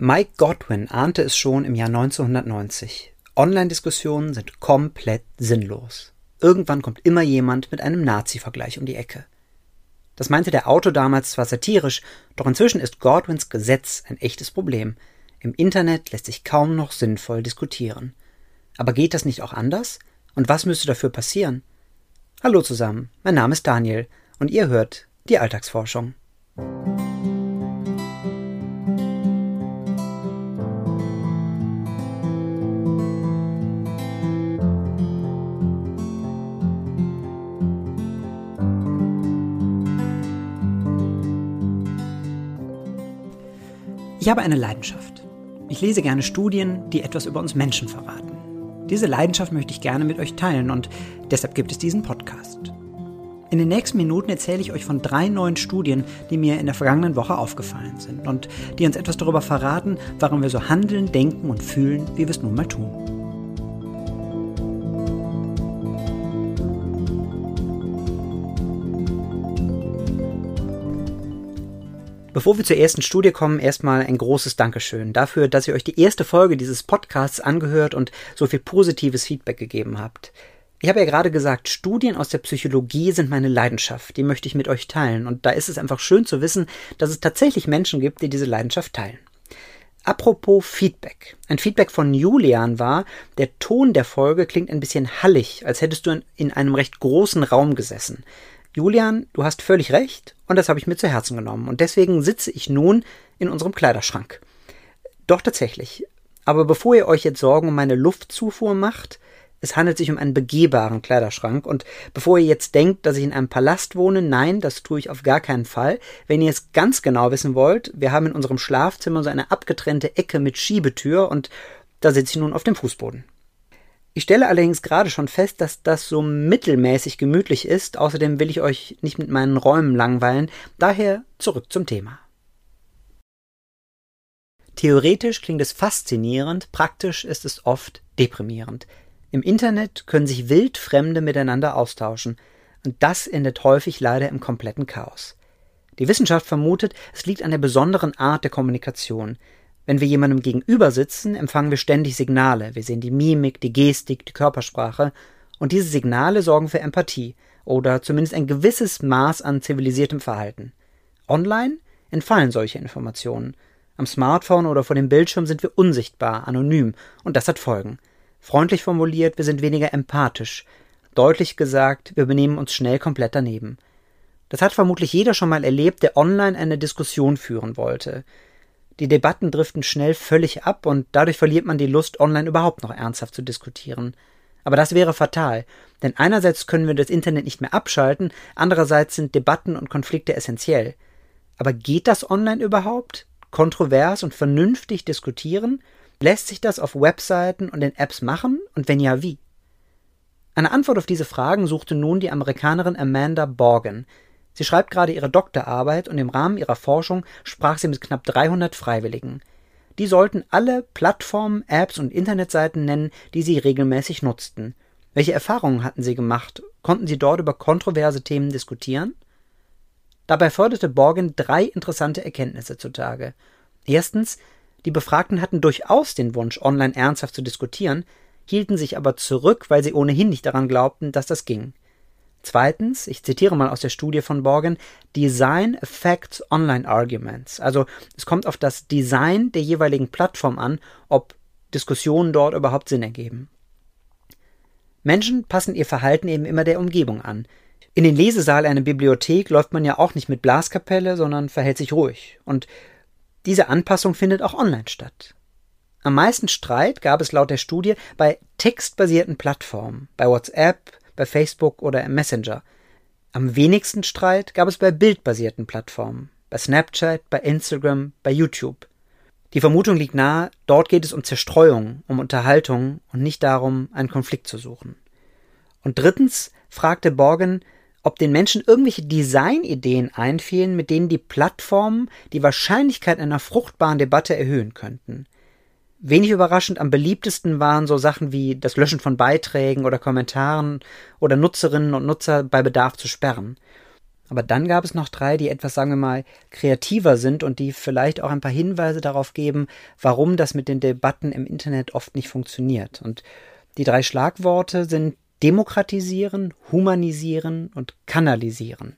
Mike Godwin ahnte es schon im Jahr 1990. Online-Diskussionen sind komplett sinnlos. Irgendwann kommt immer jemand mit einem Nazi-Vergleich um die Ecke. Das meinte der Autor damals zwar satirisch, doch inzwischen ist Godwins Gesetz ein echtes Problem. Im Internet lässt sich kaum noch sinnvoll diskutieren. Aber geht das nicht auch anders? Und was müsste dafür passieren? Hallo zusammen, mein Name ist Daniel und ihr hört die Alltagsforschung. Ich habe eine Leidenschaft. Ich lese gerne Studien, die etwas über uns Menschen verraten. Diese Leidenschaft möchte ich gerne mit euch teilen und deshalb gibt es diesen Podcast. In den nächsten Minuten erzähle ich euch von drei neuen Studien, die mir in der vergangenen Woche aufgefallen sind und die uns etwas darüber verraten, warum wir so handeln, denken und fühlen, wie wir es nun mal tun. Bevor wir zur ersten Studie kommen, erstmal ein großes Dankeschön dafür, dass ihr euch die erste Folge dieses Podcasts angehört und so viel positives Feedback gegeben habt. Ich habe ja gerade gesagt, Studien aus der Psychologie sind meine Leidenschaft, die möchte ich mit euch teilen und da ist es einfach schön zu wissen, dass es tatsächlich Menschen gibt, die diese Leidenschaft teilen. Apropos Feedback. Ein Feedback von Julian war, der Ton der Folge klingt ein bisschen hallig, als hättest du in einem recht großen Raum gesessen. Julian, du hast völlig recht und das habe ich mir zu Herzen genommen und deswegen sitze ich nun in unserem Kleiderschrank. Doch tatsächlich. Aber bevor ihr euch jetzt Sorgen um meine Luftzufuhr macht, es handelt sich um einen begehbaren Kleiderschrank und bevor ihr jetzt denkt, dass ich in einem Palast wohne, nein, das tue ich auf gar keinen Fall. Wenn ihr es ganz genau wissen wollt, wir haben in unserem Schlafzimmer so eine abgetrennte Ecke mit Schiebetür und da sitze ich nun auf dem Fußboden. Ich stelle allerdings gerade schon fest, dass das so mittelmäßig gemütlich ist. Außerdem will ich euch nicht mit meinen Räumen langweilen. Daher zurück zum Thema. Theoretisch klingt es faszinierend, praktisch ist es oft deprimierend. Im Internet können sich Wildfremde miteinander austauschen, und das endet häufig leider im kompletten Chaos. Die Wissenschaft vermutet, es liegt an der besonderen Art der Kommunikation. Wenn wir jemandem gegenüber sitzen, empfangen wir ständig Signale. Wir sehen die Mimik, die Gestik, die Körpersprache. Und diese Signale sorgen für Empathie oder zumindest ein gewisses Maß an zivilisiertem Verhalten. Online entfallen solche Informationen. Am Smartphone oder vor dem Bildschirm sind wir unsichtbar, anonym, und das hat Folgen. Freundlich formuliert, wir sind weniger empathisch. Deutlich gesagt, wir benehmen uns schnell komplett daneben. Das hat vermutlich jeder schon mal erlebt, der online eine Diskussion führen wollte. Die Debatten driften schnell völlig ab und dadurch verliert man die Lust, online überhaupt noch ernsthaft zu diskutieren. Aber das wäre fatal, denn einerseits können wir das Internet nicht mehr abschalten, andererseits sind Debatten und Konflikte essentiell. Aber geht das online überhaupt? Kontrovers und vernünftig diskutieren? Lässt sich das auf Webseiten und in Apps machen? Und wenn ja, wie? Eine Antwort auf diese Fragen suchte nun die Amerikanerin Amanda Borgen, Sie schreibt gerade ihre Doktorarbeit und im Rahmen ihrer Forschung sprach sie mit knapp 300 Freiwilligen. Die sollten alle Plattformen, Apps und Internetseiten nennen, die sie regelmäßig nutzten. Welche Erfahrungen hatten sie gemacht? Konnten sie dort über kontroverse Themen diskutieren? Dabei förderte Borgen drei interessante Erkenntnisse zutage. Erstens, die Befragten hatten durchaus den Wunsch, online ernsthaft zu diskutieren, hielten sich aber zurück, weil sie ohnehin nicht daran glaubten, dass das ging. Zweitens, ich zitiere mal aus der Studie von Borgen, Design affects online arguments. Also es kommt auf das Design der jeweiligen Plattform an, ob Diskussionen dort überhaupt Sinn ergeben. Menschen passen ihr Verhalten eben immer der Umgebung an. In den Lesesaal einer Bibliothek läuft man ja auch nicht mit Blaskapelle, sondern verhält sich ruhig. Und diese Anpassung findet auch online statt. Am meisten Streit gab es laut der Studie bei textbasierten Plattformen, bei WhatsApp, bei Facebook oder im Messenger. Am wenigsten Streit gab es bei bildbasierten Plattformen, bei Snapchat, bei Instagram, bei YouTube. Die Vermutung liegt nahe, dort geht es um Zerstreuung, um Unterhaltung und nicht darum, einen Konflikt zu suchen. Und drittens fragte Borgen, ob den Menschen irgendwelche Designideen einfielen, mit denen die Plattformen die Wahrscheinlichkeit einer fruchtbaren Debatte erhöhen könnten. Wenig überraschend am beliebtesten waren so Sachen wie das Löschen von Beiträgen oder Kommentaren oder Nutzerinnen und Nutzer bei Bedarf zu sperren. Aber dann gab es noch drei, die etwas, sagen wir mal, kreativer sind und die vielleicht auch ein paar Hinweise darauf geben, warum das mit den Debatten im Internet oft nicht funktioniert. Und die drei Schlagworte sind demokratisieren, humanisieren und kanalisieren.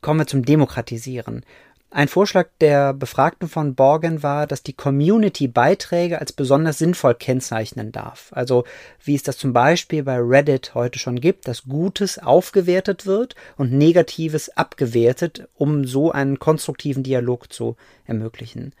Kommen wir zum Demokratisieren. Ein Vorschlag der Befragten von Borgen war, dass die Community Beiträge als besonders sinnvoll kennzeichnen darf. Also wie es das zum Beispiel bei Reddit heute schon gibt, dass Gutes aufgewertet wird und Negatives abgewertet, um so einen konstruktiven Dialog zu ermöglichen.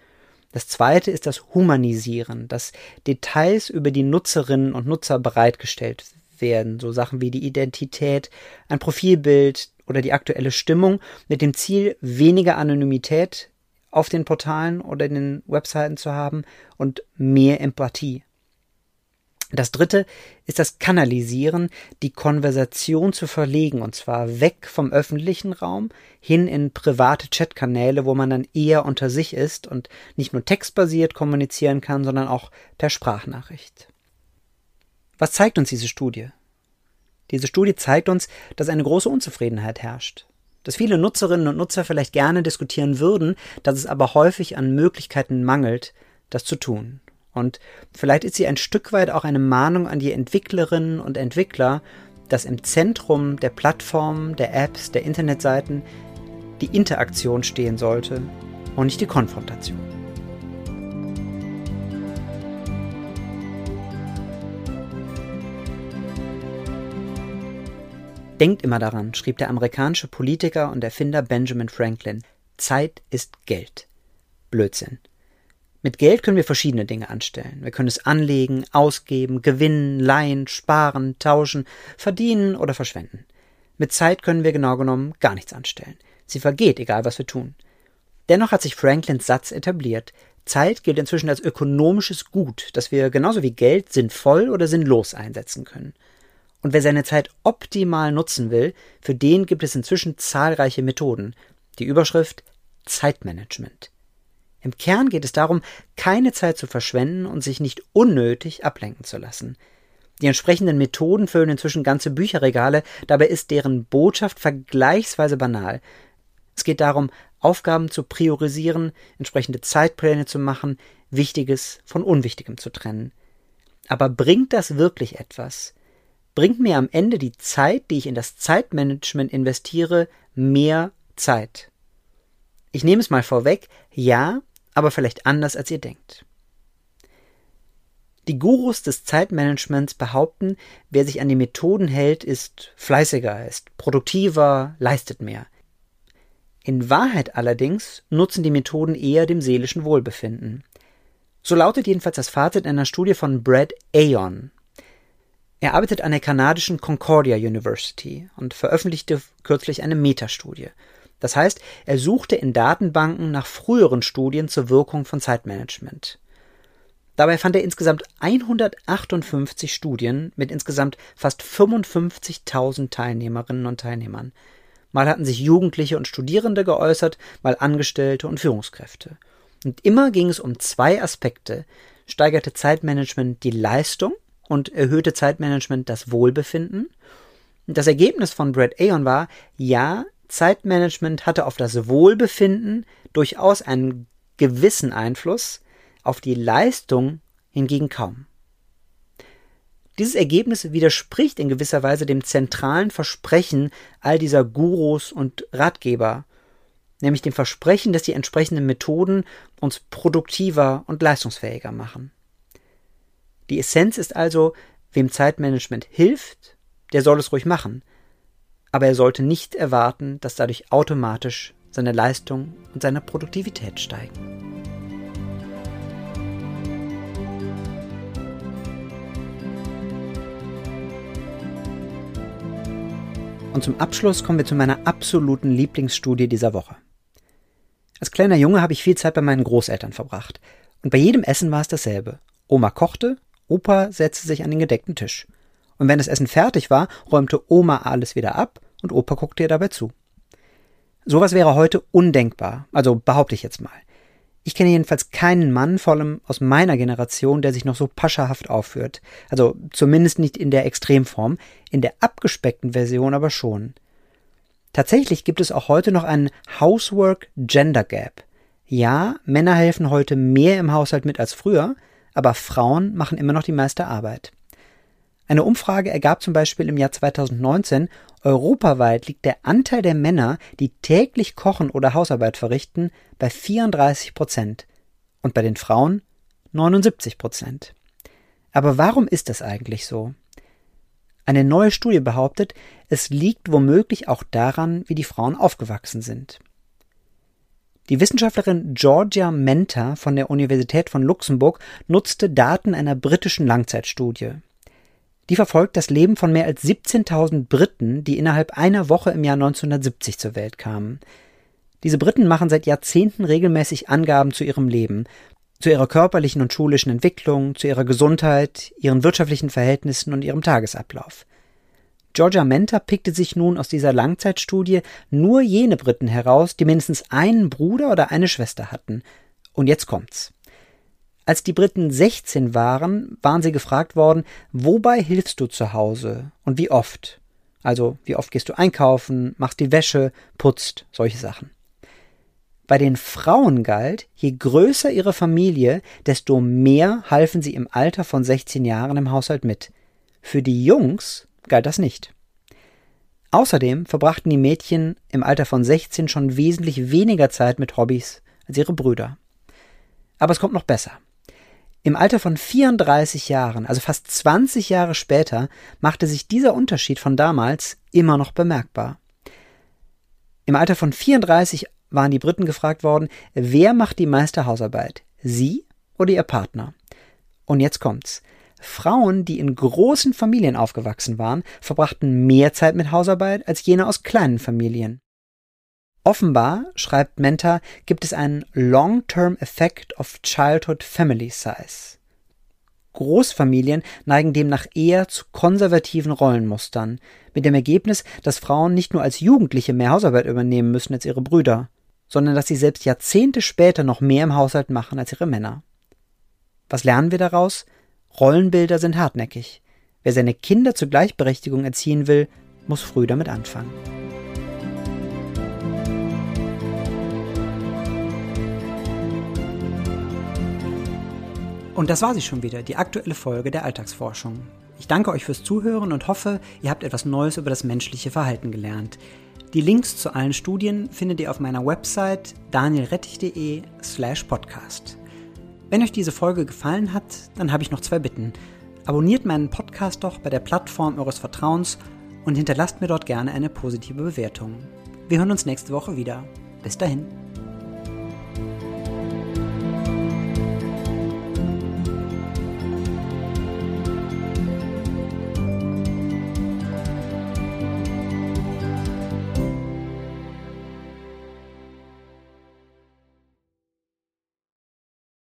Das zweite ist das Humanisieren, dass Details über die Nutzerinnen und Nutzer bereitgestellt werden, so Sachen wie die Identität, ein Profilbild, oder die aktuelle Stimmung mit dem Ziel, weniger Anonymität auf den Portalen oder in den Webseiten zu haben und mehr Empathie. Das dritte ist das Kanalisieren, die Konversation zu verlegen, und zwar weg vom öffentlichen Raum hin in private Chatkanäle, wo man dann eher unter sich ist und nicht nur textbasiert kommunizieren kann, sondern auch per Sprachnachricht. Was zeigt uns diese Studie? Diese Studie zeigt uns, dass eine große Unzufriedenheit herrscht. Dass viele Nutzerinnen und Nutzer vielleicht gerne diskutieren würden, dass es aber häufig an Möglichkeiten mangelt, das zu tun. Und vielleicht ist sie ein Stück weit auch eine Mahnung an die Entwicklerinnen und Entwickler, dass im Zentrum der Plattformen, der Apps, der Internetseiten die Interaktion stehen sollte und nicht die Konfrontation. Denkt immer daran, schrieb der amerikanische Politiker und Erfinder Benjamin Franklin, Zeit ist Geld. Blödsinn. Mit Geld können wir verschiedene Dinge anstellen. Wir können es anlegen, ausgeben, gewinnen, leihen, sparen, tauschen, verdienen oder verschwenden. Mit Zeit können wir genau genommen gar nichts anstellen. Sie vergeht, egal was wir tun. Dennoch hat sich Franklins Satz etabliert. Zeit gilt inzwischen als ökonomisches Gut, das wir genauso wie Geld sinnvoll oder sinnlos einsetzen können. Und wer seine Zeit optimal nutzen will, für den gibt es inzwischen zahlreiche Methoden. Die Überschrift Zeitmanagement. Im Kern geht es darum, keine Zeit zu verschwenden und sich nicht unnötig ablenken zu lassen. Die entsprechenden Methoden füllen inzwischen ganze Bücherregale, dabei ist deren Botschaft vergleichsweise banal. Es geht darum, Aufgaben zu priorisieren, entsprechende Zeitpläne zu machen, Wichtiges von Unwichtigem zu trennen. Aber bringt das wirklich etwas? Bringt mir am Ende die Zeit, die ich in das Zeitmanagement investiere, mehr Zeit. Ich nehme es mal vorweg, ja, aber vielleicht anders als ihr denkt. Die Gurus des Zeitmanagements behaupten, wer sich an die Methoden hält, ist fleißiger, ist produktiver, leistet mehr. In Wahrheit allerdings nutzen die Methoden eher dem seelischen Wohlbefinden. So lautet jedenfalls das Fazit einer Studie von Brad Aon, er arbeitet an der kanadischen Concordia University und veröffentlichte kürzlich eine Metastudie. Das heißt, er suchte in Datenbanken nach früheren Studien zur Wirkung von Zeitmanagement. Dabei fand er insgesamt 158 Studien mit insgesamt fast 55.000 Teilnehmerinnen und Teilnehmern. Mal hatten sich Jugendliche und Studierende geäußert, mal Angestellte und Führungskräfte. Und immer ging es um zwei Aspekte. Steigerte Zeitmanagement die Leistung und erhöhte Zeitmanagement das Wohlbefinden. Das Ergebnis von Brad Aon war, ja, Zeitmanagement hatte auf das Wohlbefinden durchaus einen gewissen Einfluss, auf die Leistung hingegen kaum. Dieses Ergebnis widerspricht in gewisser Weise dem zentralen Versprechen all dieser Gurus und Ratgeber, nämlich dem Versprechen, dass die entsprechenden Methoden uns produktiver und leistungsfähiger machen. Die Essenz ist also, wem Zeitmanagement hilft, der soll es ruhig machen. Aber er sollte nicht erwarten, dass dadurch automatisch seine Leistung und seine Produktivität steigen. Und zum Abschluss kommen wir zu meiner absoluten Lieblingsstudie dieser Woche. Als kleiner Junge habe ich viel Zeit bei meinen Großeltern verbracht. Und bei jedem Essen war es dasselbe. Oma kochte Opa setzte sich an den gedeckten Tisch. Und wenn das Essen fertig war, räumte Oma alles wieder ab und Opa guckte ihr dabei zu. Sowas wäre heute undenkbar, also behaupte ich jetzt mal. Ich kenne jedenfalls keinen Mann, vor allem aus meiner Generation, der sich noch so paschahaft aufführt. Also zumindest nicht in der Extremform, in der abgespeckten Version aber schon. Tatsächlich gibt es auch heute noch einen Housework Gender Gap. Ja, Männer helfen heute mehr im Haushalt mit als früher, aber Frauen machen immer noch die meiste Arbeit. Eine Umfrage ergab zum Beispiel im Jahr 2019, europaweit liegt der Anteil der Männer, die täglich kochen oder Hausarbeit verrichten, bei 34 Prozent und bei den Frauen 79 Prozent. Aber warum ist das eigentlich so? Eine neue Studie behauptet, es liegt womöglich auch daran, wie die Frauen aufgewachsen sind. Die Wissenschaftlerin Georgia Menta von der Universität von Luxemburg nutzte Daten einer britischen Langzeitstudie. Die verfolgt das Leben von mehr als 17.000 Briten, die innerhalb einer Woche im Jahr 1970 zur Welt kamen. Diese Briten machen seit Jahrzehnten regelmäßig Angaben zu ihrem Leben, zu ihrer körperlichen und schulischen Entwicklung, zu ihrer Gesundheit, ihren wirtschaftlichen Verhältnissen und ihrem Tagesablauf. Georgia Menta pickte sich nun aus dieser Langzeitstudie nur jene Briten heraus, die mindestens einen Bruder oder eine Schwester hatten. Und jetzt kommt's. Als die Briten 16 waren, waren sie gefragt worden, wobei hilfst du zu Hause und wie oft? Also, wie oft gehst du einkaufen, machst die Wäsche, putzt, solche Sachen. Bei den Frauen galt, je größer ihre Familie, desto mehr halfen sie im Alter von 16 Jahren im Haushalt mit. Für die Jungs galt das nicht. Außerdem verbrachten die Mädchen im Alter von 16 schon wesentlich weniger Zeit mit Hobbys als ihre Brüder. Aber es kommt noch besser. Im Alter von 34 Jahren, also fast 20 Jahre später, machte sich dieser Unterschied von damals immer noch bemerkbar. Im Alter von 34 waren die Briten gefragt worden, wer macht die meiste Hausarbeit? Sie oder ihr Partner? Und jetzt kommt's. Frauen, die in großen Familien aufgewachsen waren, verbrachten mehr Zeit mit Hausarbeit als jene aus kleinen Familien. Offenbar, schreibt Menta, gibt es einen Long-Term Effect of Childhood Family Size. Großfamilien neigen demnach eher zu konservativen Rollenmustern, mit dem Ergebnis, dass Frauen nicht nur als Jugendliche mehr Hausarbeit übernehmen müssen als ihre Brüder, sondern dass sie selbst Jahrzehnte später noch mehr im Haushalt machen als ihre Männer. Was lernen wir daraus? Rollenbilder sind hartnäckig. Wer seine Kinder zur Gleichberechtigung erziehen will, muss früh damit anfangen. Und das war sie schon wieder, die aktuelle Folge der Alltagsforschung. Ich danke euch fürs Zuhören und hoffe, ihr habt etwas Neues über das menschliche Verhalten gelernt. Die Links zu allen Studien findet ihr auf meiner Website danielrettich.de slash podcast. Wenn euch diese Folge gefallen hat, dann habe ich noch zwei Bitten. Abonniert meinen Podcast doch bei der Plattform eures Vertrauens und hinterlasst mir dort gerne eine positive Bewertung. Wir hören uns nächste Woche wieder. Bis dahin.